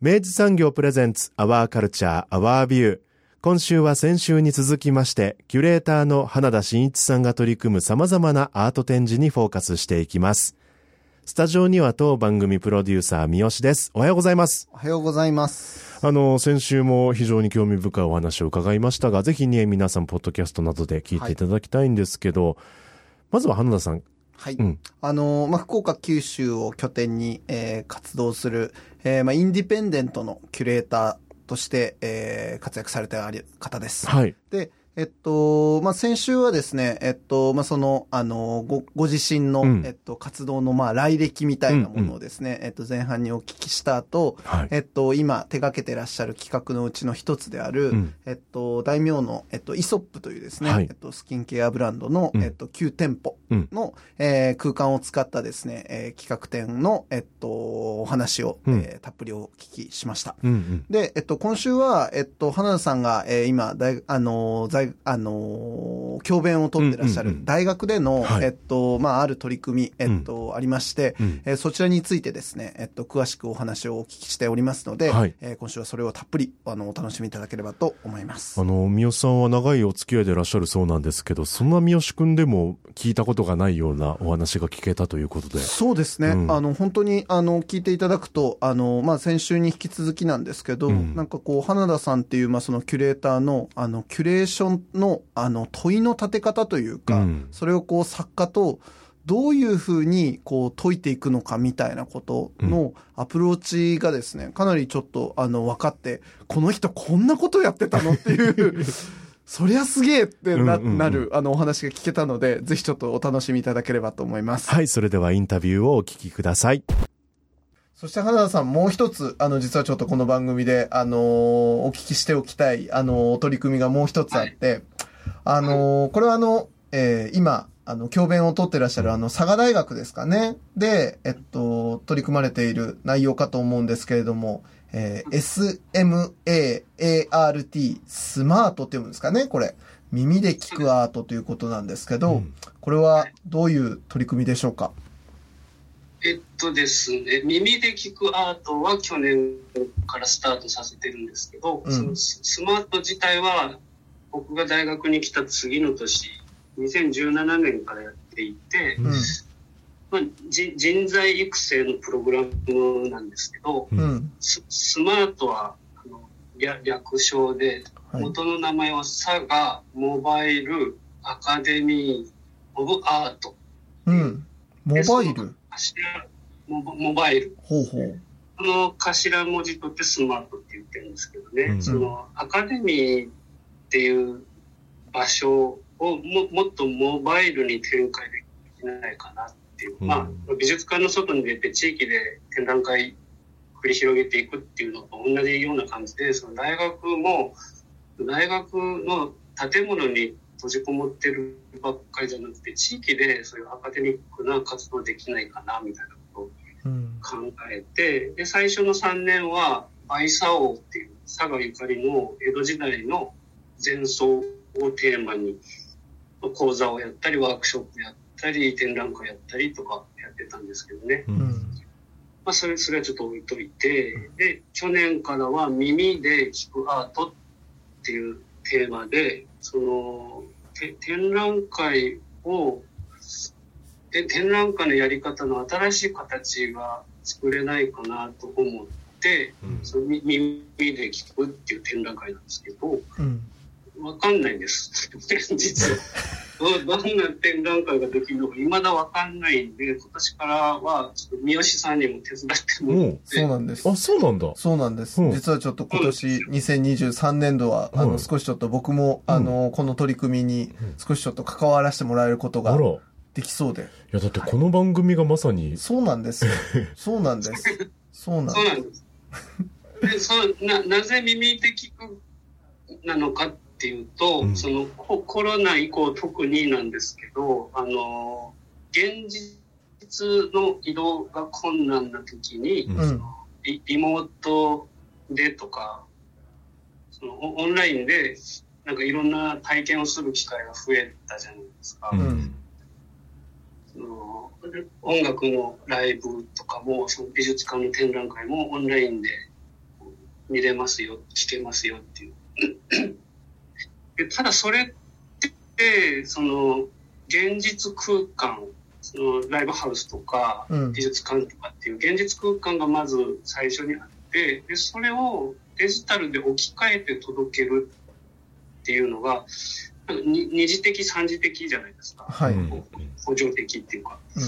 明治産業プレゼンツアワーカルチャーアワービュー今週は先週に続きましてキュレーターの花田真一さんが取り組む様々なアート展示にフォーカスしていきます。スタジオには当番組プロデューサー三好です。おはようございます。おはようございます。あの先週も非常に興味深いお話を伺いましたがぜひね皆さんポッドキャストなどで聞いていただきたいんですけど、はい、まずは花田さんはい。うん、あの、まあ、福岡、九州を拠点に、えー、活動する、えー、まあ、インディペンデントのキュレーターとして、えー、活躍されてある方です。はい。で、えっと、まあ、先週はですね、えっと、まあ、その、あの、ご、ご自身の、うん、えっと、活動の、まあ、来歴みたいなものをですね、うんうん、えっと、前半にお聞きした後、はい、えっと、今、手掛けてらっしゃる企画のうちの一つである、うん、えっと、大名の、えっと、イソップというですね、はい、えっと、スキンケアブランドの、えっと、旧店舗の、うん、えー、空間を使ったですね、えー、企画展の、えっと、お話を、うん、えー、たっぷりお聞きしました。うんうん、で、えっと、今週は、えっと、花田さんが、えー、今、大、あの、在あの、教鞭を取ってらっしゃる大学での、えっと、まあ、ある取り組み、えっと、ありまして、えそちらについてですね、えっと、詳しくお話をお聞きしておりますので、はい、え今週はそれをたっぷり、あの、お楽しみいただければと思います。あの、三好さんは長いお付き合いでいらっしゃるそうなんですけど、そんな三好くんでも聞いたことがないようなお話が聞けたということで。そうですね。うん、あの、本当に、あの、聞いていただくと、あの、まあ、先週に引き続きなんですけど、うん、なんかこう、花田さんっていう、まあ、そのキュレーターの、あの、キュレーションのあの問いの立て方というか、うん、それをこう作家とどういうふうにこう解いていくのかみたいなことのアプローチがですね、かなりちょっとあの分かって、この人こんなことやってたのっていう そりゃすげえってなうんうんうん、なるあのお話が聞けたので、ぜひちょっとお楽しみいただければと思います。はい、それではインタビューをお聞きください。そして花田さん、もう一つ、あの、実はちょっとこの番組で、あのー、お聞きしておきたい、あのー、取り組みがもう一つあって、はい、あのー、これはあの、えー、今、あの、教鞭を取ってらっしゃる、あの、佐賀大学ですかね？で、えっと、取り組まれている内容かと思うんですけれども、えー、SMAART、スマートって読むんですかね、これ。耳で聞くアートということなんですけど、うん、これはどういう取り組みでしょうか？えっとですね、耳で聞くアートは去年からスタートさせてるんですけど、うん、そのスマート自体は僕が大学に来た次の年、2017年からやっていて、うん、まあ、人材育成のプログラムなんですけど、うん、ススマートはあの略称で、元の名前は佐賀モバイルアカデミー・オブ・アート。うん、モバイルモモバイル。ほうほう。この頭文字取ってスマートって言ってるんですけどね、うん、そのアカデミーっていう場所をももっとモバイルに展開できないかなっていう、うん、まあ美術館の外に出て地域で展覧会繰り広げていくっていうのと同じような感じでその大学も大学の建物に閉じこもってるばっかりじゃなくて地域でそういうアカデミックな活動できないかなみたいなことを考えて、うん、で最初の3年はバサオっていう佐賀ゆかりの江戸時代の前奏をテーマに講座をやったりワークショップやったり展覧会やったりとかやってたんですけどね、うん、まあ、それそれはちょっと置いといてで去年からは耳で聞くアートっていうテーマでその展覧会をで展覧会のやり方の新しい形が作れないかなと思って、うん、その耳で聞くっていう展覧会なんですけど、うん、わかんないんです。実は。どんな展覧会ができるのか、未だわかんないんで、今年からは、ちょっと三好さんにも手伝ってもらって。そうなんです。あ、そうなんだ。そうなんです。実はちょっと今年、2023年度は、あの、少しちょっと僕も、あの、この取り組みに、少しちょっと関わらせてもらえることが、できそうで。いや、だってこの番組がまさに。そうなんですよ。そうなんです。そうなんです。そうなんです。で、そう、な、なぜ耳で聞くなのかっていうと、うん、そのココロナ以降特になんですけど、あの、現実の移動が困難な時に、うん、そのリリモートでとか、そのオンラインでなんかいろんな体験をする機会が増えたじゃないですか。うん。その音楽のライブとかもその美術館の展覧会もオンラインで見れますよ聞けますよっていうでただそれってその現実空間そのライブハウスとか美術館とかっていう現実空間がまず最初にあってでそれをデジタルで置き換えて届けるっていうのが二次的三次的じゃないですか、はい、補助的っていうか、うん、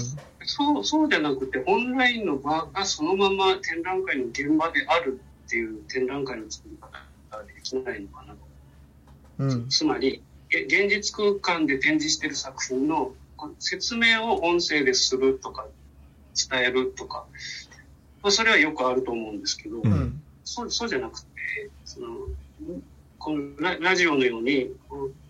そうそうじゃなくてオンラインの場がそのまま展覧会の現場であるっていう展覧会の作り方ができないのかなと。うん、つまり現実空間で展示している作品の説明を音声でするとか伝えるとか、まあ、それはよくあると思うんですけど、うん、そうそうじゃなくてそのこのララジオのように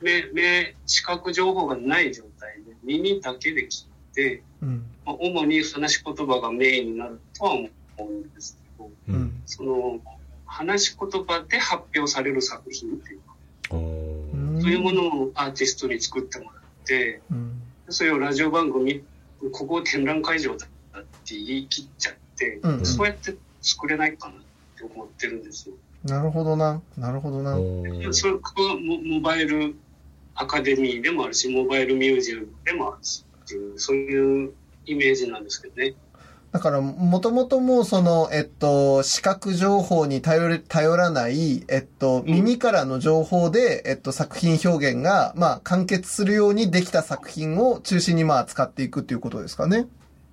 目目視覚情報がない状態で耳だけで聞いて、うん、まあ、主に話し言葉がメインになるとは思うんですけど、うん、その話し言葉で発表される作品っていうかそういうものをアーティストに作ってもらって、うん、それをラジオ番組、ここ展覧会場だって言い切っちゃって、うんうん、そうやって作れないかなって思ってるんですよ。なるほどな。なるほどな。それはモバイルアカデミーでもあるし、モバイルミュージアムでもあるしっていう、そういうイメージなんですけどね。だから、もともともその、えっと、視覚情報に頼れ、頼らない、えっと、耳からの情報で、えっと、作品表現が、まあ、完結するようにできた作品を中心に、まあ、使っていくっていうことですかね。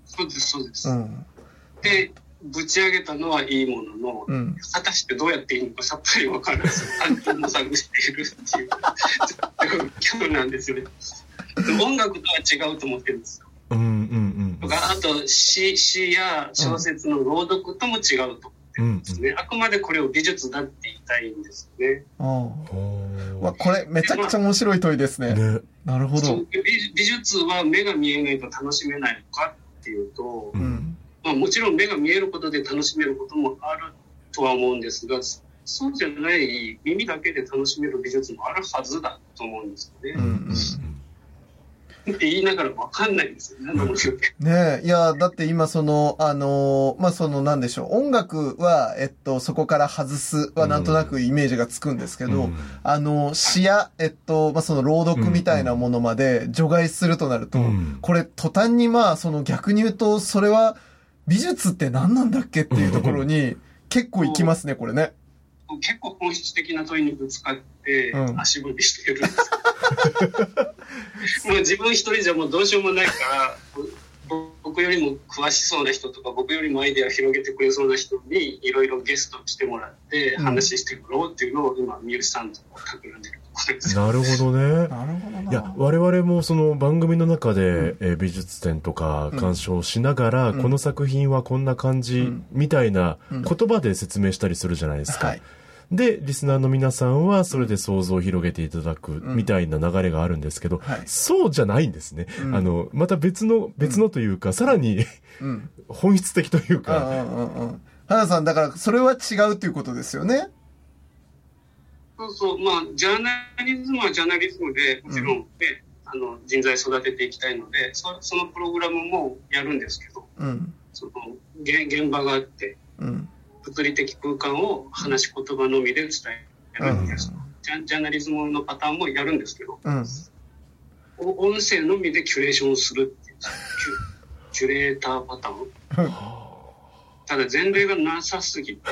そうです、そうです。うん。で、ぶち上げたのはいいものの、うん、果たしてどうやっていいのかさっぱりわからず、単純模索しているっていう状況なんですよね。音楽とは違うと思ってるんですよ。うんうんうん。とか、あと詩、詩や小説の朗読とも違うと思ってるんですね。うんうん、あくまでこれを美術だって言いたいんですね。ああ。これ、めちゃくちゃ面白い問いですね。ねなるほど美。美術は目が見えないと楽しめないのかっていうと、うん、まあ、もちろん目が見えることで楽しめることもあるとは思うんですが、そうじゃない耳だけで楽しめる美術もあるはずだと思うんですよね。うんうんって言いながらわかんないですよ。ね、ねいや、だって今その、あのまあ、そのなんでしょう、音楽は、えっと、そこから外すはなんとなくイメージがつくんですけど、うん、あの、詩や、えっと、まあ、その朗読みたいなものまで除外するとなると、うん、これ途端にまあ、その逆に言うと、それは美術って何なんだっけっていうところに結構いきますね、これね。結構本質的な問いにぶつかって足踏みしてるんです、うん、もう自分一人じゃもうどうしようもないから僕よりも詳しそうな人とか僕よりもアイデア広げてくれそうな人にいろいろゲスト来てもらって話してもらおうっていうのを今三好さんと企んでるなるほどね。なるほどいや、我々もその番組の中で、うん、え美術展とか鑑賞しながら、うん、この作品はこんな感じ、みたいな言葉で説明したりするじゃないですか。はい。で、リスナーの皆さんはそれで想像を広げていただくみたいな流れがあるんですけど、うんはい、そうじゃないんですね。うん、あの、また別の、別のというか、うん、さらに本質的というか。花さん、だからそれは違うということですよね。そうそう、まあ、ジャーナリズムはジャーナリズムで、もちろんね、あの人材育てていきたいのでそそのプログラムもやるんですけど、うん、その現現場があって、うん、物理的空間を話し言葉のみで伝えるんです、ジャジャーナリズムのパターンもやるんですけど、うん、音声のみでキュレーションをするっていうキュキュレーターパターン。っただ前例がなさすぎて、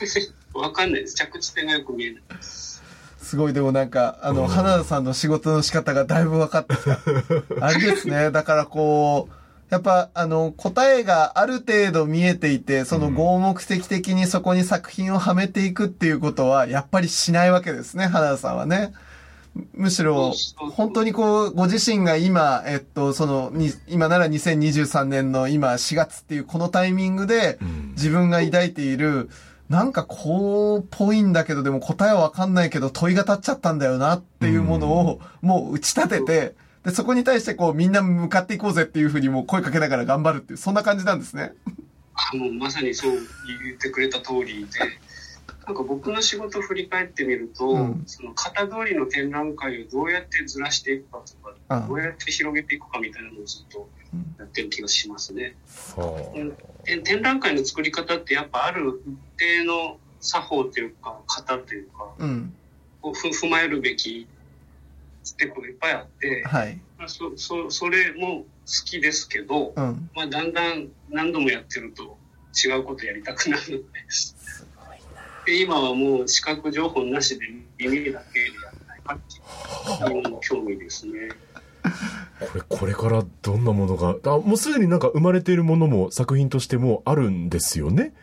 わかんないです。着地点がよく見えない。すごい、でもなんか、あの、花田さんの仕事の仕方がだいぶ分かってきた。あれですね。だからこう、やっぱ、あの、答えがある程度見えていて、その合目的的にそこに作品をはめていくっていうことは、やっぱりしないわけですね、花田さんはね。むしろ、本当にこう、ご自身が今、えっと、その、今なら2023年の今4月っていうこのタイミングで、自分が抱いている、なんかこう、っぽいんだけど、でも答えはわかんないけど問いが立っちゃったんだよなっていうものを、もう打ち立てて、で、そこに対してこう、みんな向かっていこうぜっていうふうにもう声かけながら頑張るっていう、そんな感じなんですね。あもうまさにそう言ってくれた通りで、なんか僕の仕事を振り返ってみると、うん、その型通りの展覧会をどうやってずらしていくかとか、どうやって広げていくかみたいなのをずっとやってる気がしますね。う。ん、展覧会の作り方ってやっぱある一定の作法というか型というか、うん、を踏まえるべきステップがいっぱいあって、はい、まあ、そそそれも好きですけど、うん、まあ、だんだん何度もやってると違うことやりたくなるのです。で今はもう視覚情報なしで耳だけでやらない。かっていうの興味ですね。これ、これからどんなものが、あ、もうすでになんか生まれているものも作品としてもあるんですよね？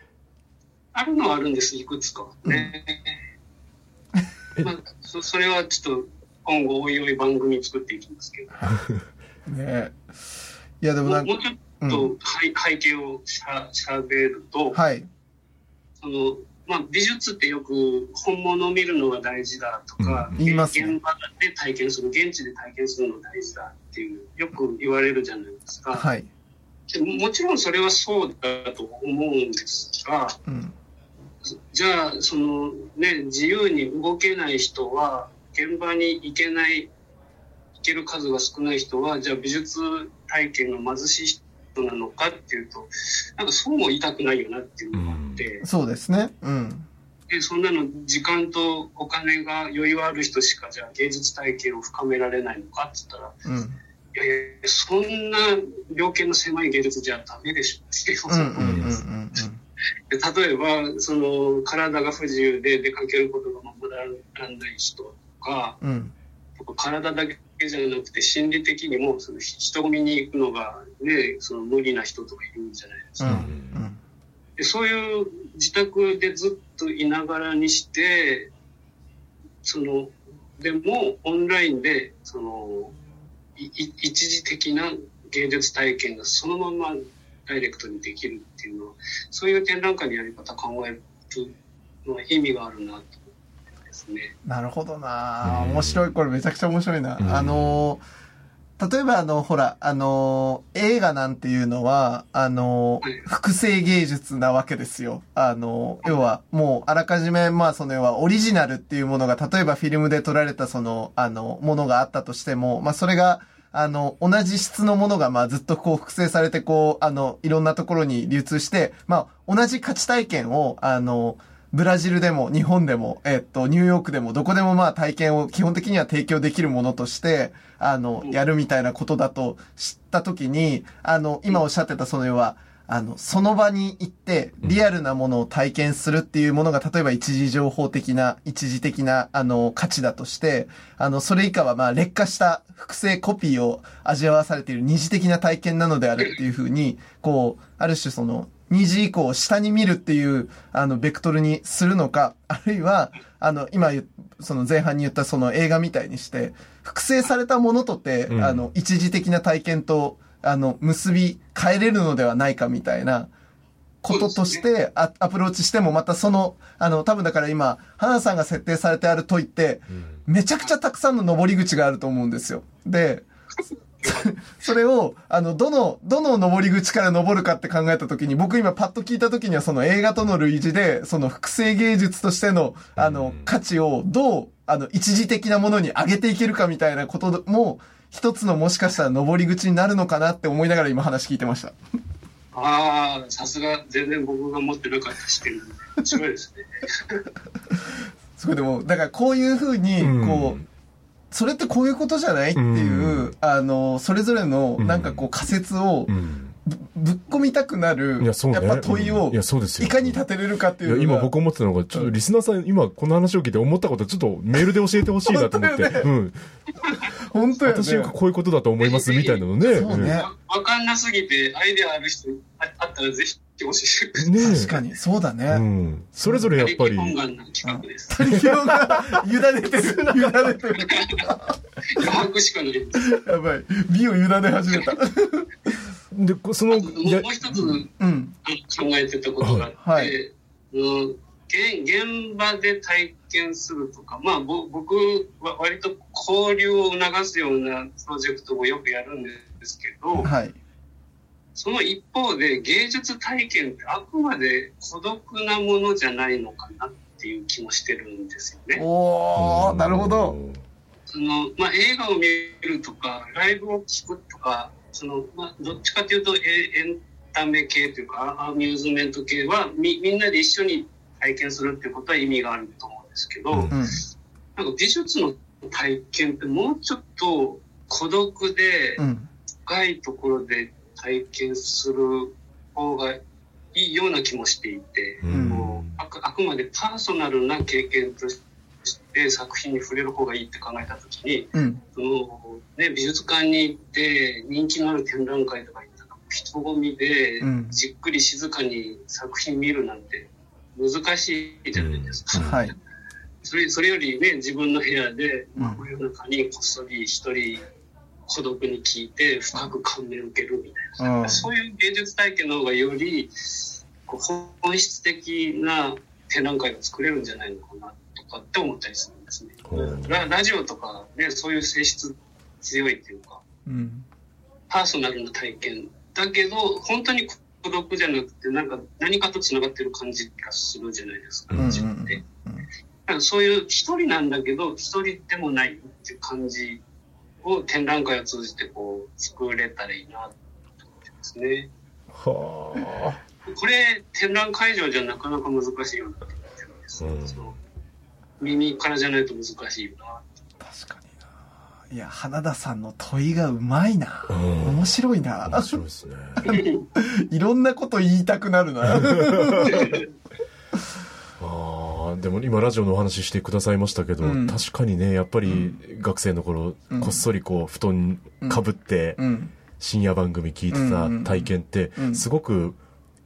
あるのはあるんです、いくつか。ね。うん、まあ、そそれはちょっと今後おいおい番組作っていきますけど。ねいやでもなんか。もうちょっと、うん、背景をしゃしゃべると、はい。その、まあ、美術ってよく本物を見るのが大事だとか、うん、ね、現場で体験する、現地で体験するのが大事だっていう、よく言われるじゃないですか。はい。もちろんそれはそうだと思うんですが、うん、じゃあ、そのね、自由に動けない人は、現場に行けない、行ける数が少ない人は、じゃあ美術体験が貧しい人なのかっていうと、なんかそうも言いたくないよなっていうのがあって。うん、そうですね。うん。で、そんなの時間とお金が余裕ある人しか、じゃあ芸術体験を深められないのかって言ったら、うん、いやいや、そんな量刑の狭い芸術じゃダメでしょって思い。例えば、その、体が不自由で出かけることが守られない人か、うん、体だけじゃなくて心理的にもその人混みに行くのが、ね、その無理な人とかいるんじゃないですか。うんうん、でそういう自宅でずっといながらにしてそのでもオンラインでその一時的な芸術体験がそのままダイレクトにできるっていうのはそういう展覧会のやり方考えるのは意味があるなとですね。なるほどな面白い。これめちゃくちゃ面白いな。あの例えばあの、ほら、あの映画なんていうのは、あの複製芸術なわけですよ。あの要は、もう、あらかじめ、まあ、その、要は、オリジナルっていうものが、例えばフィルムで撮られた、その、あの、ものがあったとしても、まあ、それが、あの、同じ質のものが、まあ、ずっとこう、複製されて、こう、あの、いろんなところに流通して、まあ、同じ価値体験を、あの、ブラジルでも日本でも、えっと、ニューヨークでもどこでもまあ体験を基本的には提供できるものとして、あの、やるみたいなことだと知ったときに、あの、今おっしゃってたその要は、あの、その場に行ってリアルなものを体験するっていうものが、例えば一時情報的な、一時的な、あの、価値だとして、あの、それ以下はまあ劣化した複製コピーを味わわされている二次的な体験なのであるっていうふうに、こう、ある種その、2時以降下に見るっていう、あの、ベクトルにするのか、あるいは、あの、今、その前半に言ったその映画みたいにして、複製されたものとて、うん、あの、一時的な体験と、あの、結び変えれるのではないかみたいな、こととしてアアプローチしてもまたその、あの、多分だから今、花さんが設定されてある問いって、めちゃくちゃたくさんの登り口があると思うんですよ。で、それを、あの、どの、どの登り口から登るかって考えたときに、僕今パッと聞いたときにはその映画との類似で、その複製芸術としての、あの、価値をどう、あの、一時的なものに上げていけるかみたいなことも、一つのもしかしたら登り口になるのかなって思いながら今話聞いてました。ああ、さすが、全然僕が持ってなかった視点。すごいですね。すごいでも、だからこういうふうに、こう、それってこういうことじゃないっていう、うん、あの、それぞれのなんかこう仮説を、ぶっ込みたくなる、いやそうね。っぱ問いをいかに立てれるかっていう今僕思ってたのが、ちょっとリスナーさん、今この話を聞いて思ったこと、ちょっとメールで教えてほしいなと思って。本当ようん。本当やね。私がこういうことだと思いますみたいなのね。そうねわわかんなすぎて、アイデアある人ああったらぜひ教えてください。うん。ねえ確かにそうだね、うん。それぞれやっぱり、本願の企画です。他力が委ねてる委ねてる余白しかないです。やばい美を委ね始めたで、こその、もう一つうん考えてたことがあって、はいうん現現場で体験するとか、まあ、ぼ僕は割と交流を促すようなプロジェクトをよくやるんですけど、はいその一方で芸術体験ってあくまで孤独なものじゃないのかなっていう気もしてるんですよね。おおなるほど。そのまあ、映画を見るとかライブを聴くとかその、まあ、どっちかというとエエンタメ系というかアミューズメント系はみみんなで一緒に体験するっていうことは意味があると思うんですけど、うんうんなんか美術の体験ってもうちょっと孤独でうん深いところで体験する方がいいような気もしていて、うん。もうあくあくまでパーソナルな経験として作品に触れる方がいいって考えた時にうん。その、ね、美術館に行って人気のある展覧会とか行ったら人混みでうん。じっくり静かに作品見るなんて難しいじゃないですか。はい。それそれよりね自分の部屋でうん。真夜中にこっそり一人孤独に聞いて深く感銘を受けるみたいな、うん。そういう芸術体験の方がより本質的な展覧会が作れるんじゃないのかなとかって思ったりするんですね。うん。ララジオとかねそういう性質強いっていうかうんパーソナルな体験だけど本当に孤独じゃなくてなんか何かとつながってる感じがするじゃないですか、うん。自分で。そういう一人なんだけど一人でもないっていう感じを展覧会を通じてこう作れたらいいなと思ってますね。はこれ展覧会場じゃなかなか難しいような気がしてるんです、うん。その耳からじゃないと難しいよな。確かにな。いや花田さんの問いがうまいな、うん。面白いな。面白いですね。いろんなこと言いたくなるな。ああ、でも今ラジオのお話ししてくださいましたけど、うん。確かにね、やっぱり学生の頃、うん。こっそりこう、布団かぶって、うん。深夜番組聞いてた体験ってう、ん。すごく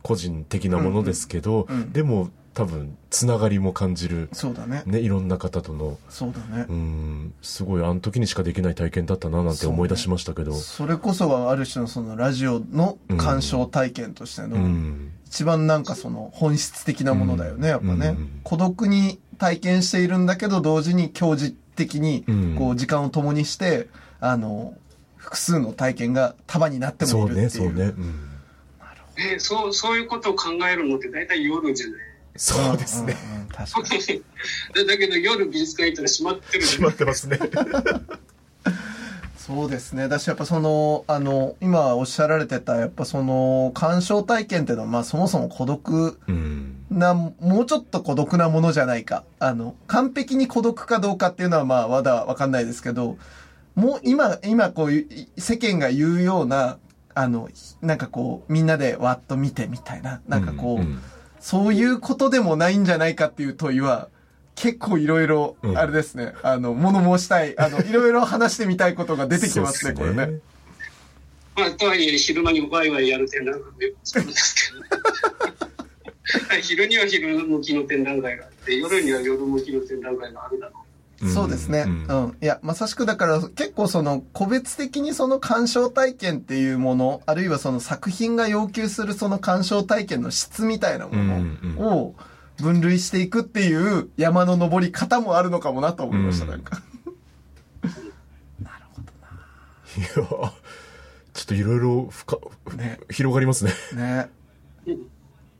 個人的なものですけどでも多分、つながりも感じる、そうだね。ね、いろんな方との、そうだね。うん、すごいあの時にしかできない体験だったななんて思い出しましたけど、それこそがある種のそのラジオの鑑賞体験としての、うん、一番なんかその本質的なものだよね、やっぱね、うん。孤独に体験しているんだけど同時に教授的にうん。こう時間を共にして、あの複数の体験が束になってもいうるっていう。そうね、うん、ね、そうそういうことを考えるのって大体夜じゃない？そうですね。うんうん確かに。だだけど夜美術館行ったら閉まってるじゃない決まってますね。そうですね。だしやっぱその、あの、今おっしゃられてた、やっぱその、鑑賞体験っていうのは、まあそもそも孤独うん。な、もうちょっと孤独なものじゃないか。あの、完璧に孤独かどうかっていうのはまあまだわかんないですけど、もう今、今こういう、世間が言うような、あの、なんかこう、みんなでわっと見てみたいな、なんかこう、んそういうことでもないんじゃないかっていう問いは、結構いろいろ、うん。あれですね、あの、物申したい、あの、いろいろ話してみたいことが出てきますね、こそうっすれね。まあ、とはいえ昼間にワイワイやる展覧会も作るんですけど 昼には昼向きの展覧会があって夜には夜向きの展覧会があるだろう。そうですね。うん。うん。いや、まさしくだから結構その個別的にその鑑賞体験っていうもの、あるいはその作品が要求するその鑑賞体験の質みたいなものを分類していくっていう山の登り方もあるのかもなと思いました、うんなんか。いや、ちょっといろいろ広がりますね。ね。うん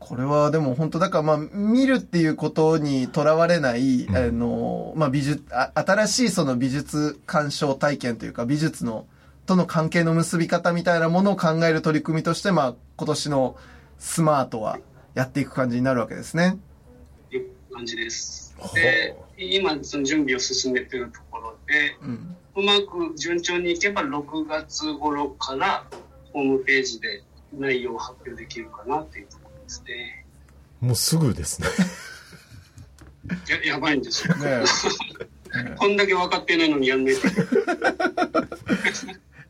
これはでも本当だからまあ見るっていうことにとらわれない、うんあの、まあ美術、あ新しいその美術鑑賞体験というか美術の、との関係の結び方みたいなものを考える取り組みとしてまあ今年のスマートはやっていく感じになるわけですね。感じですはあで今その準備を進めてるところでうん。うまく順調にいけば6月頃からホームページで内容を発表できるかなっていうところですね。もうすぐですね。ややばいんですよ。ね こんだけ分かってないのにやんないと。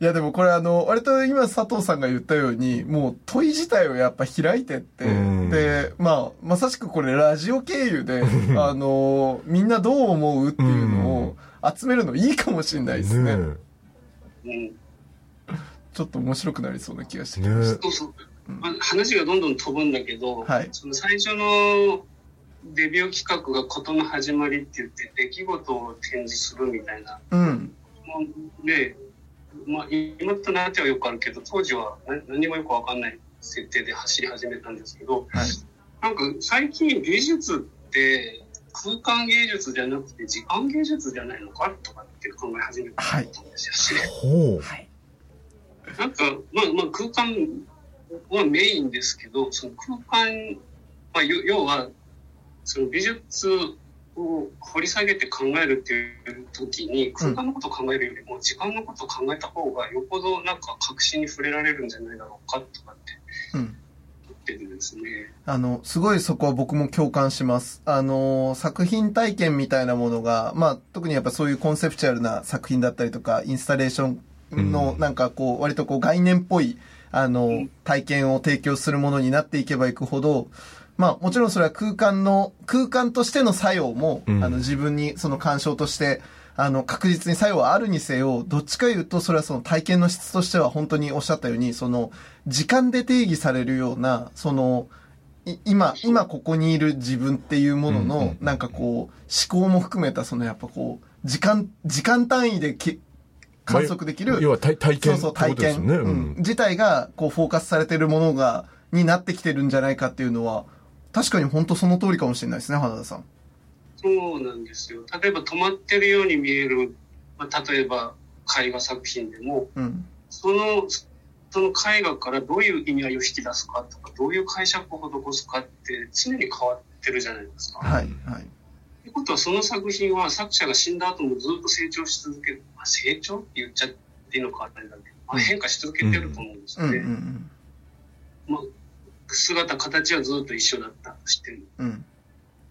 いやでもこれあの、割と今佐藤さんが言ったように、もう問い自体をやっぱ開いてって、で、まあ、まさしくこれラジオ経由で、あの、みんなどう思うっていうのを集めるのいいかもしれないですね。ねちょっと面白くなりそうな気がしてきました。そうそう。まあ、話がどんどん飛ぶんだけど、はい、その最初のデビュー企画が事の始まりって言って出来事を展示するみたいな、うん、で、まあ、今となってはよくあるけど当時は何もよく分かんない設定で走り始めたんですけど、はい、なんか最近美術って空間芸術じゃなくて時間芸術じゃないのかとかって考え始めたんですよ、はい、なんか、まあ、まあ空間はメインですけどその空間、まあ、要はその美術を掘り下げて考えるっていう時に空間のことを考えるよりも時間のことを考えた方がよっぽどなんか確信に触れられるんじゃないだろうかとかって。うんですね。あの、すごいそこは僕も共感します。あの、作品体験みたいなものが、まあ、特にやっぱそういうコンセプチュアルな作品だったりとか、インスタレーションの、なんかこう、割とこう概念っぽい、あの、体験を提供するものになっていけばいくほど、まあもちろんそれは空間の、空間としての作用も、うん、あの自分にその干渉として、あの確実に作用はあるにせよ、どっちか言うとそれはその体験の質としては本当におっしゃったように、その時間で定義されるような、その、今、今ここにいる自分っていうものの、なんかこう、思考も含めた、そのやっぱこう、時間、時間単位でけ観測できる。要は体験。そうそう、体験。ねうん、自体が、こう、フォーカスされてるものが、になってきてるんじゃないかっていうのは、確かに本当その通りかもしれないですね、花田さん。そうなんですよ。例えば止まってるように見える、まあ、例えば絵画作品でも、うん、その、その絵画からどういう意味合いを引き出すかとか、どういう解釈を施すかって常に変わってるじゃないですか。はい。はい。ってことはその作品は作者が死んだ後もずっと成長し続ける。まあ、成長って言っちゃっていいのかあれだけど、まあ、変化し続けてると思うんですよね。まあ姿、形はずっと一緒だった。としても。うん、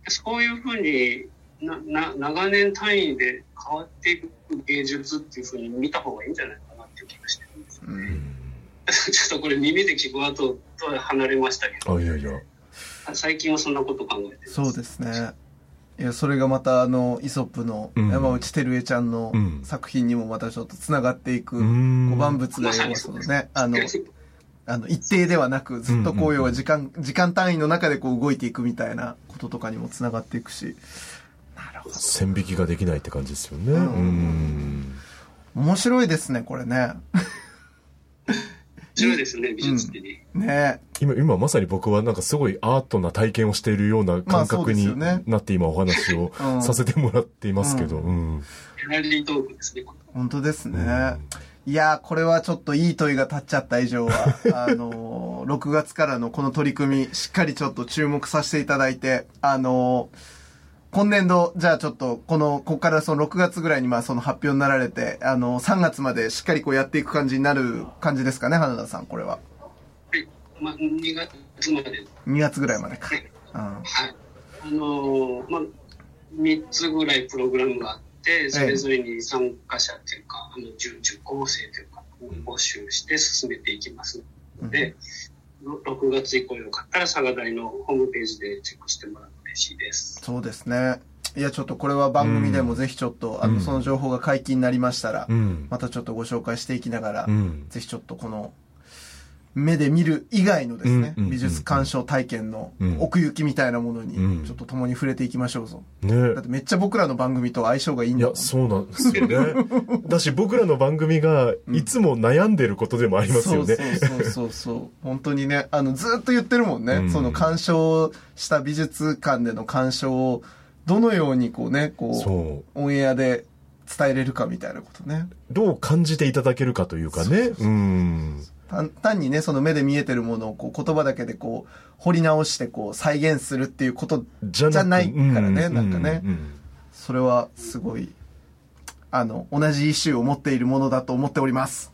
そういうふうになな長年単位で変わっていく芸術っていうふうに見た方がいいんじゃないかなっていう気がしてるんですよね。うん、ちょっとこれ耳で聞く後とは離れましたけど。いやいや。最近はそんなこと考えてそうですね。いや、それがまたあの、イソップの山内照江ちゃんの作品にもまたちょっと繋がっていく、うん、万物が要するね、あの、あの、一定ではなく、ずっとこう、要は時間、時間単位の中でこう動いていくみたいなこととかにもつながっていくし。なるほど。線引きができないって感じですよね。うん。面白いですね、これね。面白いですね、美術ってね。うん、ね今、今まさに僕はなんかすごいアートな体験をしているような感覚になって今お話を させてもらっていますけど。うん。ギャラリートークですね、本当ですね。うんいやこれはちょっといい問いが立っちゃった以上は、あのー、6月からのこの取り組み、しっかりちょっと注目させていただいて、あのー、今年度、じゃあちょっと、この、ここからその6月ぐらいにまあその発表になられて、あのー、3月までしっかりこうやっていく感じになる感じですかね、花田さん、これは。はい。まあ、2月まで。2月ぐらいまでか。はい。うん、はい。あのー、まあ、3つぐらいプログラムがあって、て、それぞれに参加者っていうか、あの受受講生というか、募集して進めていきますので、うん、6月以降よかったら、佐賀大のホームページでチェックしてもらうと嬉しいです。そうですね。いや、ちょっとこれは番組でもぜひちょっと、うん、あの、その情報が解禁になりましたら、うん、またちょっとご紹介していきながら、ぜひちょっとこの、目で見る以外のですね、美術鑑賞体験の奥行きみたいなものに、ちょっと共に触れていきましょうぞ。ねだってめっちゃ僕らの番組と相性がいいんだいや、そうなんですよね。だし僕らの番組がいつも悩んでることでもありますよね。そうそうそうそう。本当にね、あの、ずっと言ってるもんね。うん、その鑑賞した美術館での鑑賞を、どのようにこうね、こう、オンエアで伝えれるかみたいなことね。どう感じていただけるかというかね。うん。単にね、その目で見えてるものをこう言葉だけでこう、掘り直してこう再現するっていうことじゃないからね、なんかね。それはすごい、あの、同じイシューを持っているものだと思っております。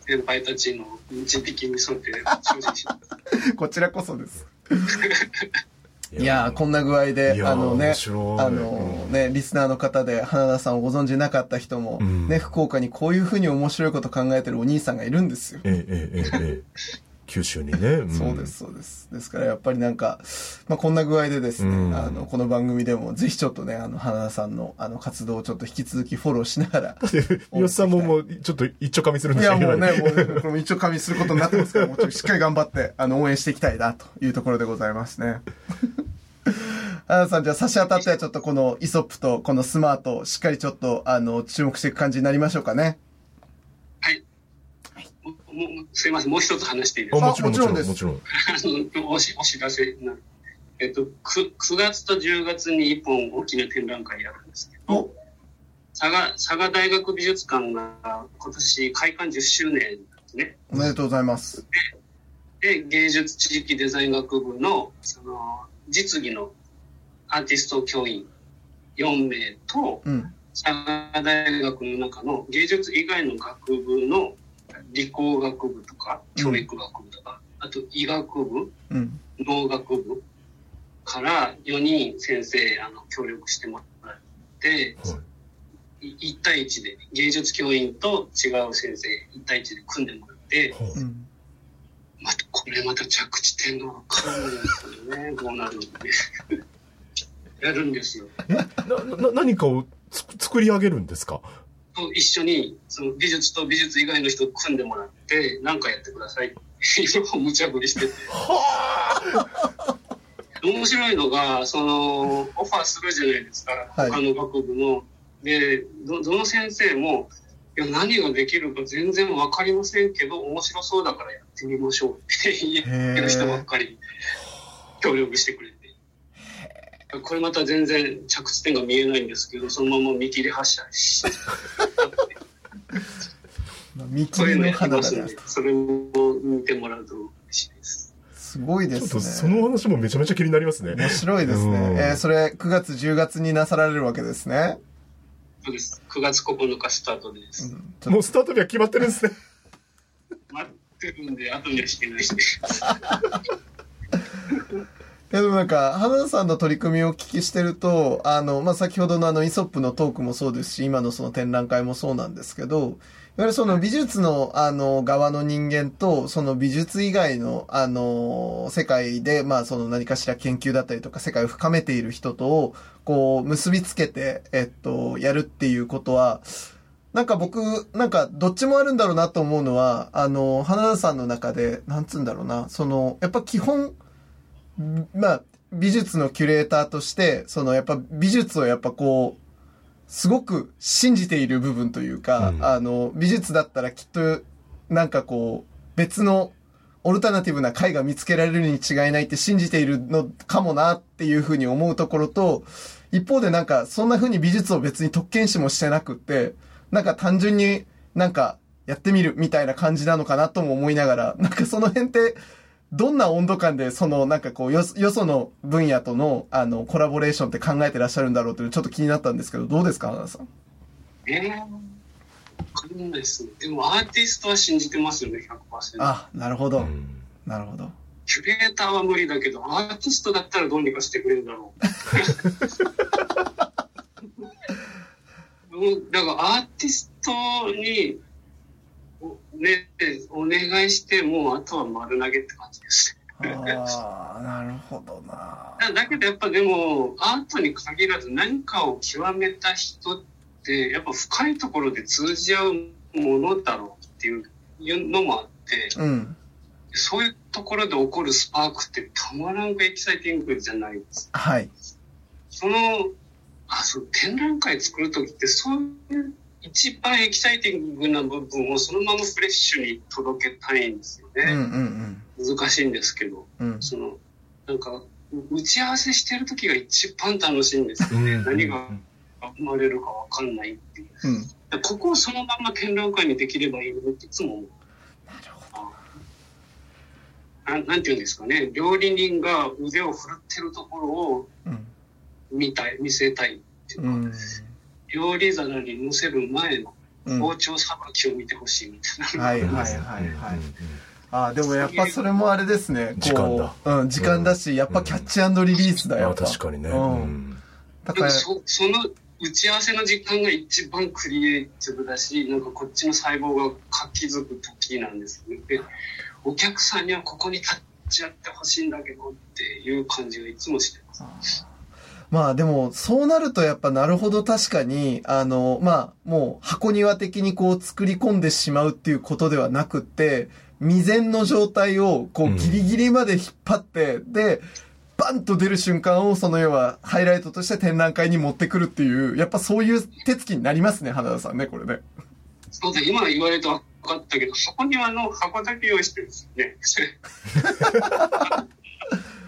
先輩たちの導きに沿って精進します。こちらこそです。いやこんな具合で、あのね、あのね、リスナーの方で花田さんをご存知なかった人も、うん、ね、福岡にこういうふうに面白いこと考えてるお兄さんがいるんですよ。ええええええ。九州にね、うん、そうですそうです。ですからやっぱりなんか、まあ、こんな具合でですね、うん、あのこの番組でもぜひちょっとねあの花田さんのあの活動をちょっと引き続きフォローしながら吉さんももうちょっと一丁噛みするんですいやもうねもう一丁噛みすることになってますからもうちょっとしっかり頑張ってあの応援していきたいなというところでございますね。花田さんじゃあ差し当たってちょっとこのイソップとこのスマートしっかりちょっとあの注目していく感じになりましょうかね。もすいません、もう一つ話していいですか？もちろん、もちろんです。もちろん。おしお知らせなえっと9、9月と10月に1本大きな展覧会やるんですけど、佐賀佐賀大学美術館が今年開館10周年ですね。おめでとうございます。で、で芸術地域デザイン学部のその実技のアーティスト教員4名と、うん、佐賀大学の中の芸術以外の学部の理工学部とか教育学部とか、うん、あと医学部、うん、農学部から4人先生あの協力してもらって、はい、1対1で芸術教員と違う先生1対1で組んでもらって、はい、またこれまた着地点が分かんないんですよね どうなるので やるんですよ。なな何かを作り上げるんですか？と一緒にその美術と美術以外の人を組んでもらって何かやってくださいって 無茶ぶりしてて。面白いのがそのオファーするじゃないですか、はい、他の学部の。でどの先生もいや何ができるか全然分かりませんけど面白そうだからやってみましょうって言ってる人ばっかり協力してくれて。これまた全然着地点が見えないんですけど、そのまま見切り発車し見切りの花だね。それも見てもらうと嬉しいです。すごいですね。ちょっとその話もめちゃめちゃ気になりますね。面白いですね。えー、それ9月10月になさられるわけですね。そうです。9月9日スタートです。うん、もうスタート日は決まってるんですね。待ってるんで、後にはしてない し。でもなんか、花田さんの取り組みをお聞きしてると、あの、まあ、先ほどのあの、イソップのトークもそうですし、今のその展覧会もそうなんですけど、いわゆるその美術の、あの、側の人間と、その美術以外の、あの、世界で、まあ、その何かしら研究だったりとか、世界を深めている人と、こう、結びつけて、えっと、やるっていうことは、なんか僕、なんかどっちもあるんだろうなと思うのは、あの、花田さんの中で、なんつうんだろうな、その、やっぱ基本、まあ、美術のキュレーターとして、そのやっぱ美術をやっぱこう、すごく信じている部分というか、うん、あの、美術だったらきっと、なんかこう、別のオルタナティブな絵が見つけられるに違いないって信じているのかもなっていうふうに思うところと、一方でなんかそんなふうに美術を別に特権視もしてなくって、なんか単純になんかやってみるみたいな感じなのかなとも思いながら、なんかその辺ってどんな温度感で、その、なんかこう、よ、よその分野との、あの、コラボレーションって考えてらっしゃるんだろうっていうちょっと気になったんですけど、どうですか、花さん？ええー、わかんないですね。でも、アーティストは信じてますよね、100%。あ、なるほど。なるほど。キュレーターは無理だけど、アーティストだったらどうにかしてくれるだろう。だから、アーティストに、ね、お願いしてもうあとは丸投げって感じです。ああ、なるほどな。だけどやっぱでもアートに限らず何かを極めた人ってやっぱ深いところで通じ合うものだろうっていうのもあって、うん、そういうところで起こるスパークってたまらんくエキサイティングじゃないです。はい。その、あ、そう、展覧会作るときってそういう一番エキサイティングな部分をそのままフレッシュに届けたいんですよね。うんうんうん、難しいんですけど、うん、そのなんか打ち合わせしてる時が一番楽しいんですよね。うん。うんうん、何が生まれるかわかんないっていう、うん、ここをそのまま展覧会にできればいいのっていつも思う。ななんていうんですかね。料理人が腕を振るってるところを見たい見せたいっていうか、うん料理皿に乗せる前の包丁さばきを見てほしいみたいな、はいはいはいはい。あでもやっぱそれもあれですね。時間だ。うん時間だし、やっぱキャッチリリースだよ、あ確かにね、うん。だからそその打ち合わせの時間が一番クリエイティブだしなんかこっちの細胞が活気づく時なんですね。でお客さんにはここに立ち会ってほしいんだけどっていう感じがいつもしてますまあでも、そうなるとやっぱなるほど確かに、あの、まあもう箱庭的にこう作り込んでしまうっていうことではなくって、未然の状態をこうギリギリまで引っ張って、うん、で、バンと出る瞬間をその要はハイライトとして展覧会に持ってくるっていう、やっぱそういう手つきになりますね、花田さんね、これね。そうだ、今言われて分かったけど、そこにあの箱だけ用意してるんですよね。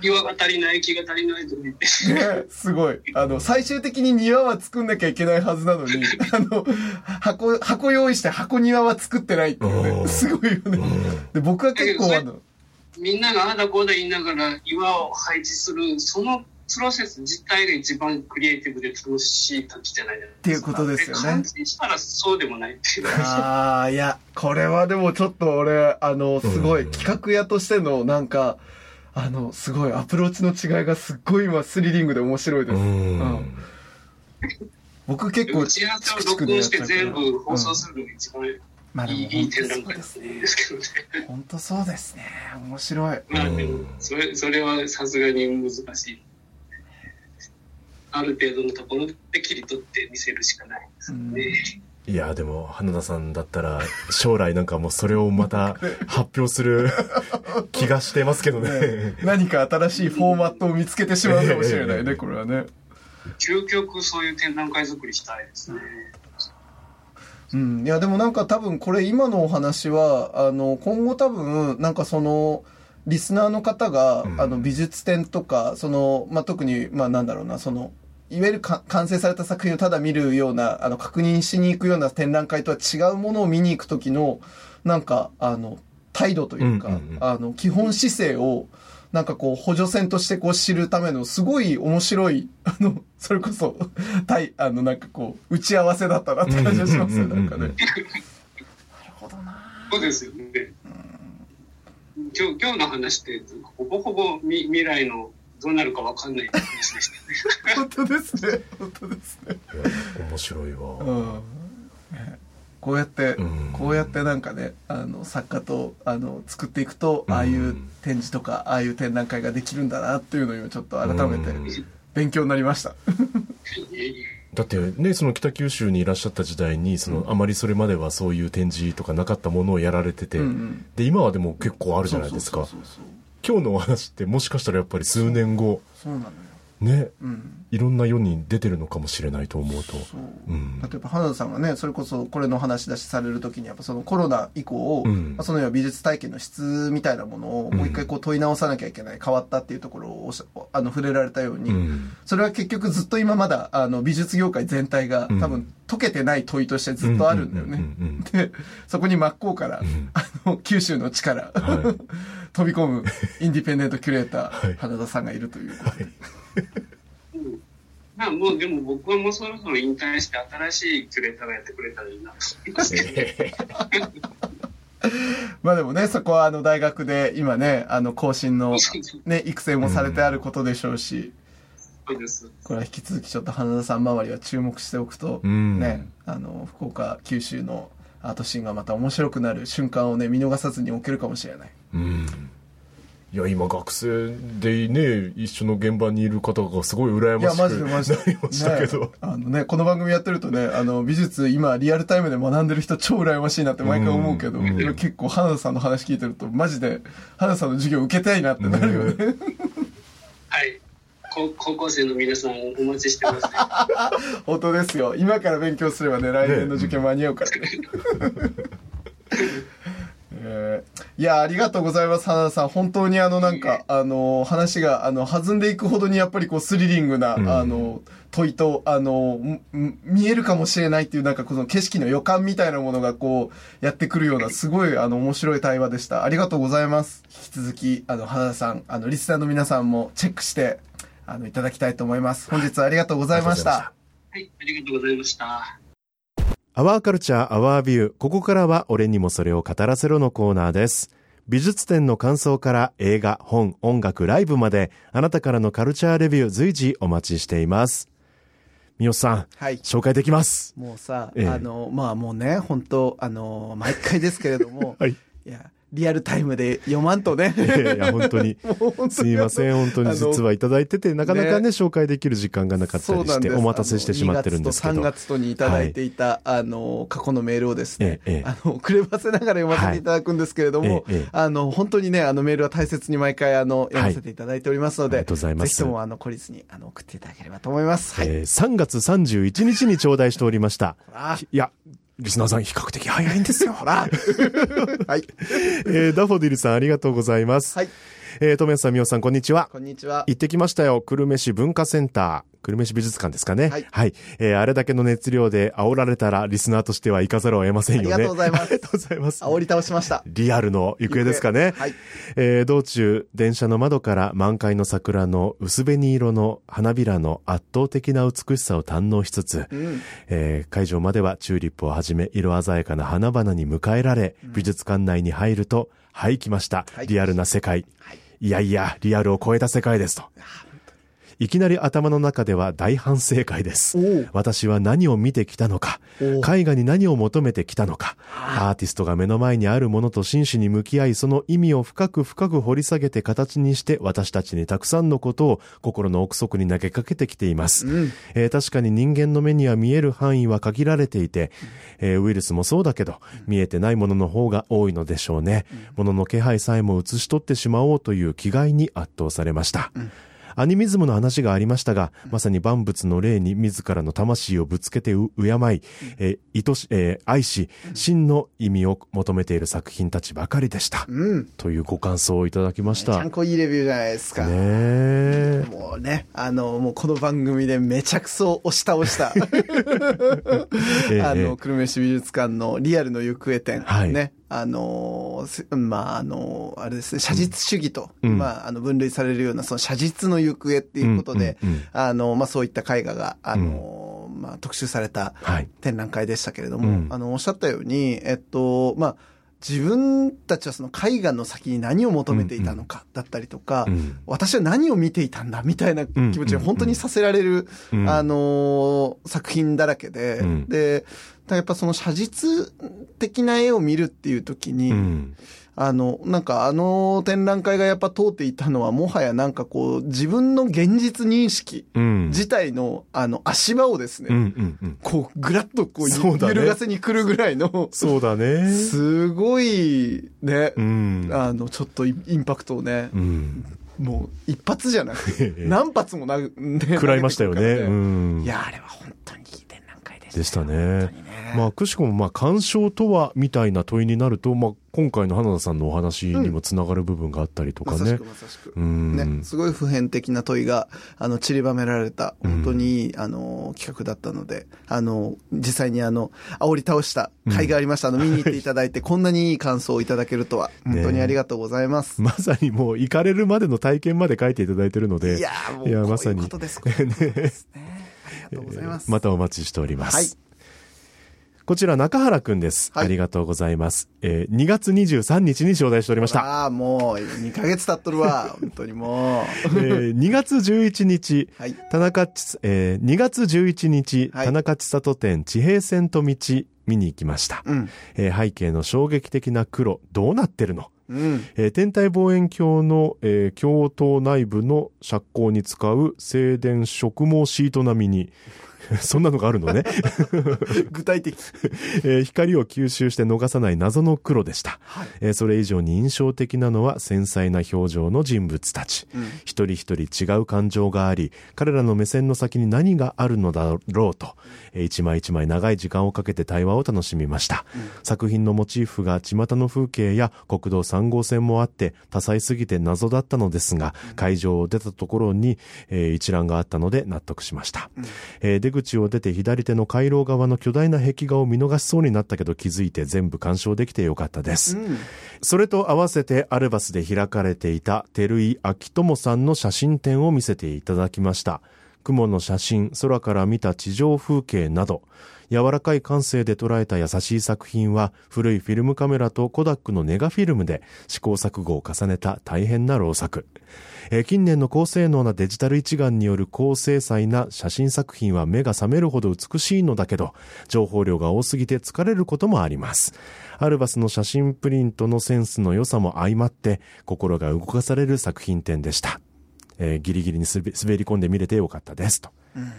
岩が足りない、木が足りないと言って。ね、すごい。あの、最終的に庭は作んなきゃいけないはずなのに、あの、箱、箱用意して箱庭は作ってないっていうね。すごいよね。で、僕は結構あの、みんながああだこうだ言いながら岩を配置する、そのプロセス自体が一番クリエイティブで楽しい時じゃないですか。っていうことですよね。完成したらそうでもないっていう。ああ、いや、これはでもちょっと俺、あの、すごい企画屋としてのなんか、あの、すごいアプローチの違いがすっごい今スリリングで面白いです。うん、僕結構、打ち合わせを録音して全部放送するのが一番、まあ、いい展覧会ですね。本当そうですね。面白い。まあでも、それ、それはさすがに難しい。ある程度のところで切り取って見せるしかないですね。いやでも花田さんだったら将来なんかもうそれをまた発表する 気がしてますけどね。ね、何か新しいフォーマットを見つけてしまうかもしれないね、これはね。究極そういう展覧会作りしたいですね。うん、いやでもなんか多分これ今のお話はあの今後多分なんかそのリスナーの方が、あの美術展とかその、まあ、特にまあなんだろうなそのいわゆる完成された作品をただ見るような、あの、確認しに行くような展覧会とは違うものを見に行くときの、なんか、あの、態度というか、うんうんうん、あの、基本姿勢を、なんかこう、補助線としてこう知るための、すごい面白い、あの、それこそ、対、あの、なんかこう、打ち合わせだったなって感じがしますよ、なんかね。なるほどなそうですよね。今日、今日の話って、ほぼほぼ未来のどうなるかわかんない話でしたね。本当ですね。本当ですね。面白いわ。うん。こうやって、こうやってなんかね、あの、作家と、あの、作っていくと、ああいう展示とか、ああいう展覧会ができるんだなっていうのを今ちょっと改めて勉強になりました。だってね、その北九州にいらっしゃった時代に、その、あまりそれまではそういう展示とかなかったものをやられてて、うんうん、で、今はでも結構あるじゃないですか。今日のお話ってもしかしたらやっぱり数年後そうなのよ。ね、うん、いろんな世に出てるのかもしれないと思うと。う、ん、例えば花田さんがねそれこそこれの話出しされる時にやっぱそのコロナ以降、うん、まあ、そのような美術体験の質みたいなものをもう一回こう問い直さなきゃいけない、変わったっていうところをあの触れられたように、それは結局ずっと今まだあの美術業界全体が多分解けてない問いとしてずっとあるん。だよね。でそこに真っ向から、あの九州の力、はい、飛び込む インディペンデントキュレーター、はい、花田さんがいるということで。はいまあもうでも僕はもうそろそろ引退して新しいキュレーターがやってくれたらいいなと思いますけど。まあでもね、そこはあの大学で今ね、あの更新のね、育成もされてあることでしょうし、そうです。これは引き続きちょっと花田さん周りは注目しておくと、ね、あの、福岡、九州のアートシーンがまた面白くなる瞬間をね、見逃さずに置けるかもしれない。うんいや、今学生でね、一緒の現場にいる方がすごい羨ましくなりましたけど。ね、あのね、この番組やってるとね、あの、美術今リアルタイムで学んでる人超羨ましいなって毎回思うけど、うんうん、結構花田さんの話聞いてると、マジで花田さんの授業受けたいなってなるよね。高校生の皆さんお待ちしてます、ね、本当ですよ。今から勉強すればね、来年の受験間に合うからね。えー、いや、ありがとうございます、花田さん。本当にあの、なんか、あの、話が、あの、弾んでいくほどにやっぱりこう、スリリングな、うん、あの、問いと、あの、見えるかもしれないっていう、なんかこの景色の予感みたいなものがこう、やってくるような、すごい、あの、面白い対話でした。ありがとうございます。引き続き、あの、花田さん、あの、リスナーの皆さんもチェックして、あの、いただきたいと思います。本日はありがとうございました。はい、ありがとうございました。アワーカルチャーアワービュー。ここからは俺にもそれを語らせろのコーナーです。美術展の感想から映画、本、音楽、ライブまで、あなたからのカルチャーレビュー随時お待ちしています。みよさん、はい。紹介できます。もうさ、ええあの、まあもうね、本当あの、毎回ですけれども、はい。いや、リアルタイムで読まんとね。い やいや、本当に。すいません、本当に実はいただいてて、なかなかね、ね紹介できる時間がなかったりして、お待たせしてしまってるんですけど。2月と3月とにいただいていた、あの、過去のメールをですね、あの、くればせながら読ませていただくんですけれども、あの、本当にね、あのメールは大切に毎回、あの、読ませていただいておりますので、ありがとうございますぜひとも、あの、孤立に、あの、送っていただければと思います。はい。えー3月31日に頂戴しておりました。あいや、リスナーさん比較的早いんですよ。ほらはい。えーダフォディルさんありがとうございます。はい。えー、とめさん、みおさん、こんにちは。こんにちは。行ってきましたよ。久留米市文化センター。久留米市美術館ですかね。はいえーあれだけの熱量で煽られたら、リスナーとしては行かざるを得ませんよね。ありがとうございますありがとうございます。煽り倒しました。リアルの行方ですかね。はい。えー道中、電車の窓から満開の桜の薄紅色の花びらの圧倒的な美しさを堪能しつつ、うん。えー会場まではチューリップをはじめ色鮮やかな花々に迎えられ、美術館内に入ると、はい、来ました。はいリアルな世界。はいいやいや、リアルを超えた世界ですと。いきなり頭の中では大反省会です。私は何を見てきたのか、絵画に何を求めてきたのか、アーティストが目の前にあるものと真摯に向き合い、その意味を深く深く掘り下げて形にして、私たちにたくさんのことを心の奥底に投げかけてきています。うん。えー確かに人間の目には見える範囲は限られていて、えーウイルスもそうだけど、見えてないものの方が多いのでしょうね。ものの気配さえも映し取ってしまおうという気概に圧倒されました。アニミズムの話がありましたが、まさに万物の霊に自らの魂をぶつけてう敬い、えー愛し、えー愛し、真の意味を求めている作品たちばかりでした。うん。というご感想をいただきました。ちゃんこいいレビューじゃないですか。ねえ。もうね、あの、もうこの番組でめちゃくそ押し倒した、ええあの、ええ久留米市美術館のリアルの行方展、はいね、あの、せまあ、あの、あれですね、写実主義と、うん。まあ、あの、分類されるような、その写実の行方っていうことで、うんうんうん。あの、まあ、そういった絵画が、あの、まあ、特集されたはい。展覧会でしたけれども、うん。あの、おっしゃったように、えっと、まあ、自分たちはその絵画の先に何を求めていたのかだったりとか、うん。私は何を見ていたんだみたいな気持ちが本当にさせられる、うん。あのー作品だらけで、うん。で、だやっぱその写実的な絵を見るっていう時に、うん。あの、なんかあの展覧会がやっぱ通っていたのはもはやなんかこう自分の現実認識うん。自体のあの足場をですね、うんうんうん。こうぐらっとこうね揺るがせに来るぐらいの、そうだね。すごいね、うん。あのちょっとイインパクトをね、うん。もう一発じゃなくて、ええ何発もな、ね、食らいましたよね。うん。いや、あれは本当にでした。ねに。ねまあ、くしくも、まあ、鑑賞とは、みたいな問いになると、まあ、今回の花田さんのお話にもつながる部分があったりとかねまさしく。まさしく。うん。ね、すごい普遍的な問いが、あの、散りばめられた、本当にいい、あの、企画だったので、あの、実際にあの、煽り倒した回がありました。あの、見に行っていただいて、こんなにいい感想をいただけるとは、本当にありがとうございます。まさにもう、行かれるまでの体験まで書いていただいてるので。いやーもう、いまさにこうことですね。ありがとうございます。またお待ちしております。はいこちら中原くんです、はいありがとうございます。えー2月23日に頂戴しておりました。ああ、もう、2ヶ月経っとるわ。本当にもえー2月11日、う。はい。田中ち、えー2月11日、はい田中千里店地平線と道見に行きました。うん。えー背景の衝撃的な黒、どうなってるの？うん。えー天体望遠鏡の、えー鏡頭内部の釈光に使う静電植毛シート並みに、そんなのがあるのね。具体的。えー光を吸収して逃さない謎の黒でした。はい。えーそれ以上に印象的なのは繊細な表情の人物たち。うん。一人一人違う感情があり、彼らの目線の先に何があるのだろうと、えー一枚一枚長い時間をかけて対話を楽しみました。作品のモチーフが巷の風景や国道3号線もあって多彩すぎて謎だったのですが、会場を出たところに、えー一覧があったので納得しました。えー出口を出て左手の回廊側の巨大な壁画を見逃しそうになったけど気づいて全部鑑賞できてよかったです。うん。それと合わせてアルバスで開かれていた照井明友さんの写真展を見せていただきました。雲の写真、空から見た地上風景など、柔らかい感性で捉えた優しい作品は、古いフィルムカメラとコダックのネガフィルムで試行錯誤を重ねた大変な労作。え、近年の高性能なデジタル一眼による高精細な写真作品は目が覚めるほど美しいのだけど、情報量が多すぎて疲れることもあります。アルバスの写真プリントのセンスの良さも相まって、心が動かされる作品展でした。えー、ギリギリに滑り込んで見れてよかったですと。うん、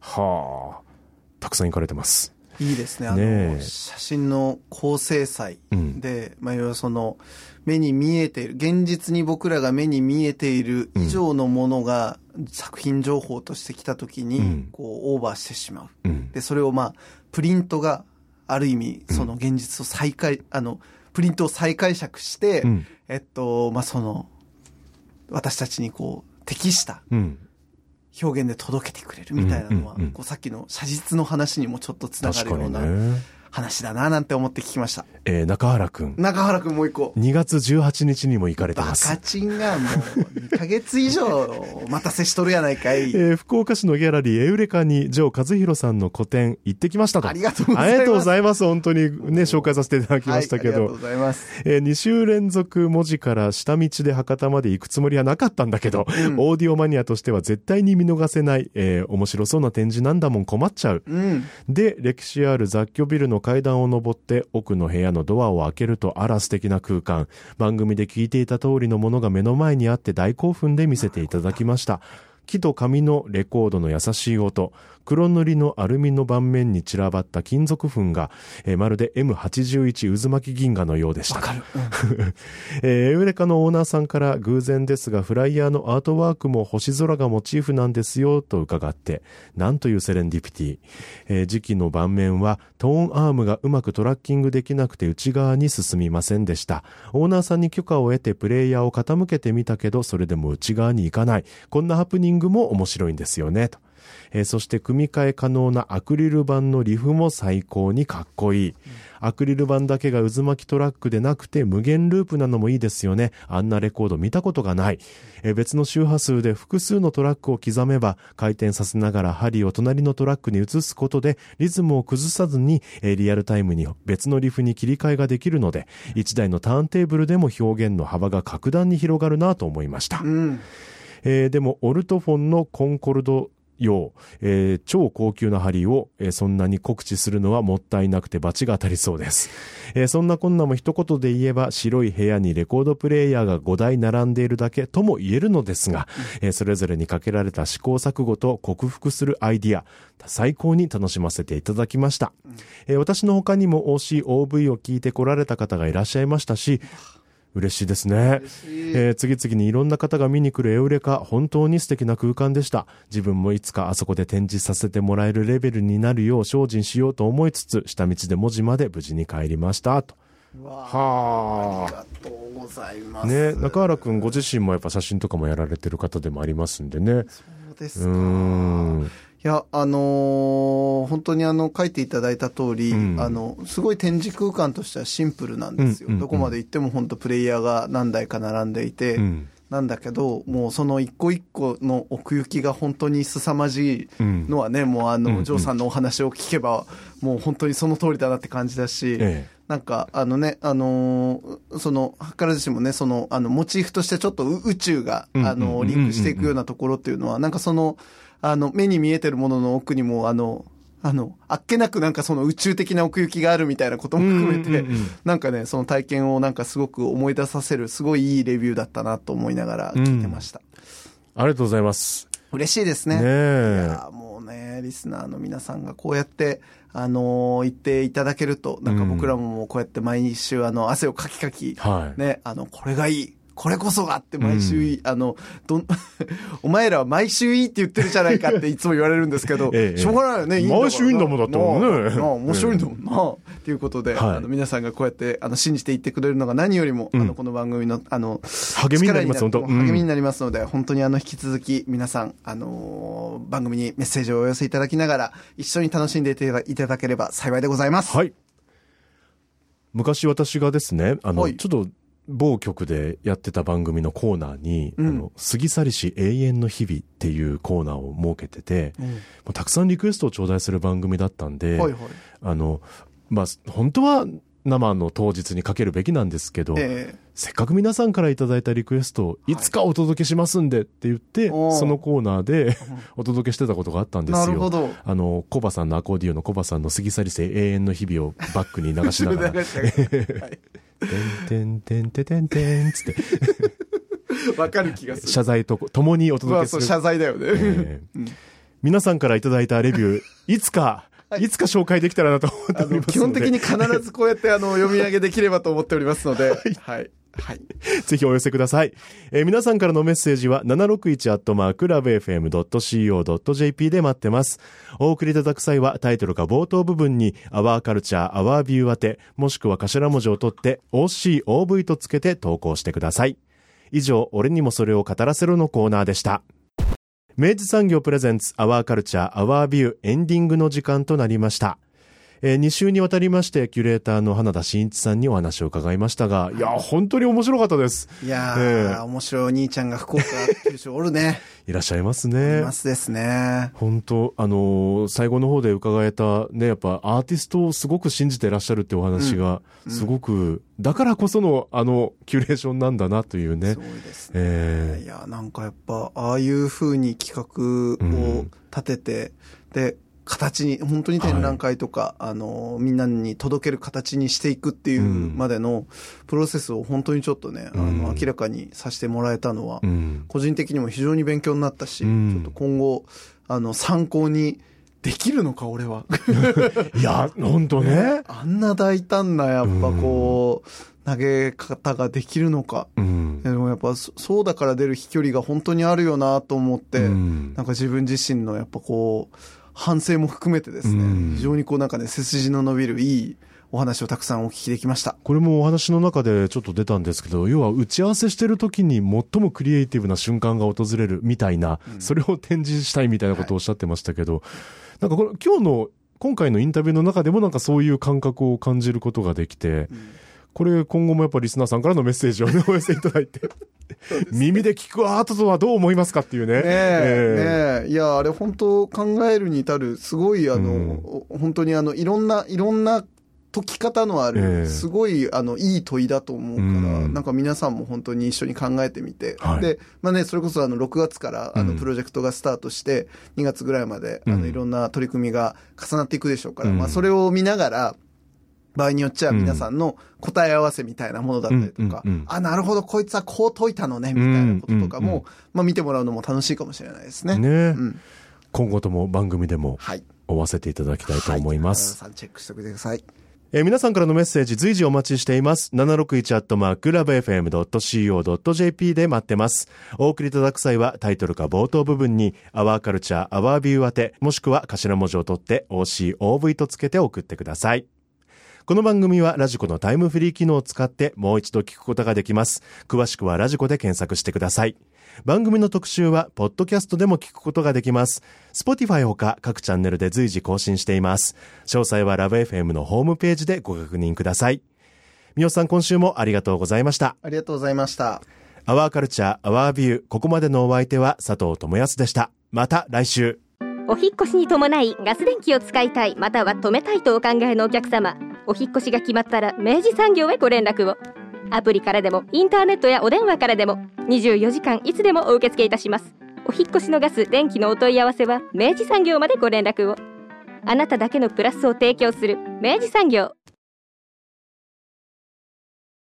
はあ、たくさん行かれてます。いいですね。あの、ね、写真の高精細で、うん、まあ、要はその、目に見えている、現実に僕らが目に見えている以上のものが作品情報としてきたときに、こう、オーバーしてしまう。うん、で、それをまあ、プリントがある意味、その現実を再解、あの、プリントを再解釈して、えっと、まあ、その、私たちにこう、適した表現で届けてくれるみたいなのは、こうさっきの写実の話にもちょっとつながるような。話だななんて思って聞きました。えー、中原くん。中原くんもう一個。2月18日にも行かれてます。バカチンがもう2ヶ月以上待たせしとるやないかい。えー、福岡市のギャラリーエウレカにジョー和弘さんの個展行ってきましたと。ありがとうございます。ありがとうございます。本当にね、紹介させていただきましたけど。はい、ありがとうございます。えー、2週連続文字から下道で博多まで行くつもりはなかったんだけど、うん、オーディオマニアとしては絶対に見逃せない、えー、面白そうな展示なんだもん困っちゃう。うん、で、歴史ある雑居ビルの階段を上ってって奥の部屋のドアを開けるとあら素敵な空間。番組で聞いていた通りのものが目の前にあって大興奮で見せていただきました。木と紙のレコードの優しい音、黒塗りのアルミの盤面に散らばった金属粉が、えー、まるで M81 渦巻き銀河のようでした。わかる。えー、エウレカのオーナーさんから偶然ですが、フライヤーのアートワークも星空がモチーフなんですよ、と伺って、なんというセレンディピティ。えー、時期の盤面は、トーンアームがうまくトラッキングできなくて内側に進みませんでした。オーナーさんに許可を得てプレイヤーを傾けてみたけど、それでも内側に行かない。こんなハプニングも面白いんですよね、と。えー、そして組み替え可能なアクリル板のリフも最高にかっこいい。アクリル板だけが渦巻きトラックでなくて無限ループなのもいいですよね。あんなレコード見たことがない。えー、別の周波数で複数のトラックを刻めば回転させながら針を隣のトラックに移すことでリズムを崩さずに、えー、リアルタイムに別のリフに切り替えができるので1台のターンテーブルでも表現の幅が格段に広がるなと思いました。うんえー、でも、オルトフォンのコンコルドよう、えー、超高級な針を、えー、そんなに告知するのはもったいなくて罰が当たりそうです。えー、そんなこんなも一言で言えば白い部屋にレコードプレイヤーが5台並んでいるだけとも言えるのですが、うん、えー、それぞれにかけられた試行錯誤と克服するアイディア、最高に楽しませていただきました。うん、えー、私の他にも OCOV を聞いてこられた方がいらっしゃいましたし、嬉しいですね。えー、次々にいろんな方が見に来るエウレカ、本当に素敵な空間でした。自分もいつかあそこで展示させてもらえるレベルになるよう精進しようと思いつつ、下道で文字まで無事に帰りました。と。はあ。ありがとうございます。ね、中原くんご自身もやっぱ写真とかもやられてる方でもありますんでね。そうですか。うんいや、あのー、本当にあの、書いていただいた通り、うん、あの、すごい展示空間としてはシンプルなんですよ。うんうんうん、どこまで行っても本当プレイヤーが何台か並んでいて、うん、なんだけど、もうその一個一個の奥行きが本当に凄まじいのはね、もうあの、ジョーさんのお話を聞けば、もう本当にその通りだなって感じだし、ええ。なんか、あのね、あのー、その、からずしもね、その、あの、モチーフとしてちょっと宇宙が、あの、リンクしていくようなところっていうのは、なんかその、あの、目に見えてるものの奥にも、あの、あの、あっけなくなんかその宇宙的な奥行きがあるみたいなことも含めて、なんかね、その体験をなんかすごく思い出させる、すごいいいレビューだったなと思いながら聞いてました。ありがとうございます。嬉しいですね。ねいや、もうね、リスナーの皆さんがこうやって、あのー、言っていただけると、なんか僕らもこうやって毎週あの、汗をかきかき、はい、ね、あの、これがいい、これこそがって毎週、うん、あの、ど お前らは毎週いいって言ってるじゃないかっていつも言われるんですけど、ええ、しょうがないよね、いい毎週いいんだもんだってもんね。面白いんだもんな。ということで、はい、あの皆さんがこうやってあの信じていってくれるのが何よりも、うん、あのこの番組のあの励みになります、本当。励みになりますので、本当にあの引き続き皆さん、あのー、番組にメッセージをお寄せいただきながら、一緒に楽しんでいただければ幸いでございます。はい。昔私がですね、あの、はい、ちょっと某局でやってた番組のコーナーに、うん、あの、過ぎ去りし永遠の日々っていうコーナーを設けてて、うん、たくさんリクエストを頂戴する番組だったんで、はいはい、あの、まあ、本当は生の当日にかけるべきなんですけど、えー、せっかく皆さんからいただいたリクエストをいつかお届けしますんでって言って、はい、そのコーナーで お届けしてたことがあったんですよ。なるほど。あの、コバさんのアコーディオのコバさんの過ぎ去りせ永遠の日々をバックに流しながら。てんてんてんてんてんつって。わかる気がする。謝罪と共にお届けする。謝罪だよね、えー皆さんからいただいたレビュー、いつかいつか紹介できたらなと思っております基本的に必ずこうやってあの読み上げできればと思っておりますので、はい。はいはい。ぜひお寄せください。えー、皆さんからのメッセージは761アットマークラブ FM.co.jp で待ってます。お送りいただく際はタイトルか冒頭部分にアワーカルチャー、アワービュー宛て、もしくは頭文字を取って OCOV とつけて投稿してください。以上、俺にもそれを語らせろのコーナーでした。明治産業プレゼンツアワーカルチャーアワービューエンディングの時間となりました。えー、2週にわたりまして、キュレーターの花田真一さんにお話を伺いましたが、いや、本当に面白かったです。いやー、えー、面白いお兄ちゃんが福岡九州おるね。いらっしゃいますね。いますですね。本当あのー、最後の方で伺えた、ね、やっぱアーティストをすごく信じていらっしゃるってお話が、すごく、うんうん、だからこその、あの、キュレーションなんだなというね。そうですね。えー、いや、なんかやっぱ、ああいう風に企画を立てて、うん、で、形に、本当に展覧会とか、はい、あの、みんなに届ける形にしていくっていうまでのプロセスを本当にちょっとね、うん、あの、明らかにさせてもらえたのは、うん、個人的にも非常に勉強になったし、うん、ちょっと今後、あの、参考にできるのか、俺は。いや、本当ね。あんな大胆な、やっぱこう、投げ方ができるのか。うん、でもやっぱそうだから出る飛距離が本当にあるよなと思って、うん、なんか自分自身のやっぱこう、反省も含めてですね、非常にこうなんかね、背筋の伸びるいいお話をたくさんお聞きできました。これもお話の中でちょっと出たんですけど、要は打ち合わせしてる時に最もクリエイティブな瞬間が訪れるみたいな、うん、それを展示したいみたいなことをおっしゃってましたけど、はい、なんかこの今日の今回のインタビューの中でもなんかそういう感覚を感じることができて、うんこれ今後もやっぱリスナーさんからのメッセージをね、お寄せいただいて。耳で聞くアートとはどう思いますかっていうね。ねえ、えー、ねえ。いや、あれ本当考えるに至る、すごいあの、うん、本当にあの、いろんな、いろんな解き方のある、すごい、あの、いい問いだと思うから、うん、なんか皆さんも本当に一緒に考えてみて、はい、で、まあね、それこそあの、6月から、あの、プロジェクトがスタートして、2月ぐらいまで、あの、いろんな取り組みが重なっていくでしょうから、まあ、それを見ながら、場合によっちゃ皆さんの答え合わせみたいなものだったりとか、うんうんうん、あ、なるほど、こいつはこう解いたのね、みたいなこととかも、うんうんうん、まあ見てもらうのも楽しいかもしれないですね。ね、うん、今後とも番組でも、追わせていただきたいと思います。はい、さんチェックしておいてください。えー、皆さんからのメッセージ随時お待ちしています。761アットマークラブ FM.co.jp で待ってます。お送りいただく際はタイトルか冒頭部分にアワーカルチャー、アワービュー宛て、もしくは頭文字を取って OCOV とつけて送ってください。この番組はラジコのタイムフリー機能を使ってもう一度聞くことができます。詳しくはラジコで検索してください。番組の特集は、ポッドキャストでも聞くことができます。Spotify ほか各チャンネルで随時更新しています。詳細はラブ f m のホームページでご確認ください。みおさん今週もありがとうございました。ありがとうございました。アワーカルチャー、アワービュー、ここまでのお相手は佐藤智康でした。また来週。お引越しに伴いガス電気を使いたい、または止めたいとお考えのお客様。お引越しが決まったら明治産業へご連絡を。アプリからでもインターネットやお電話からでも24時間いつでもお受け付けいたします。お引越しのガス電気のお問い合わせは明治産業までご連絡を。あなただけのプラスを提供する明治産業。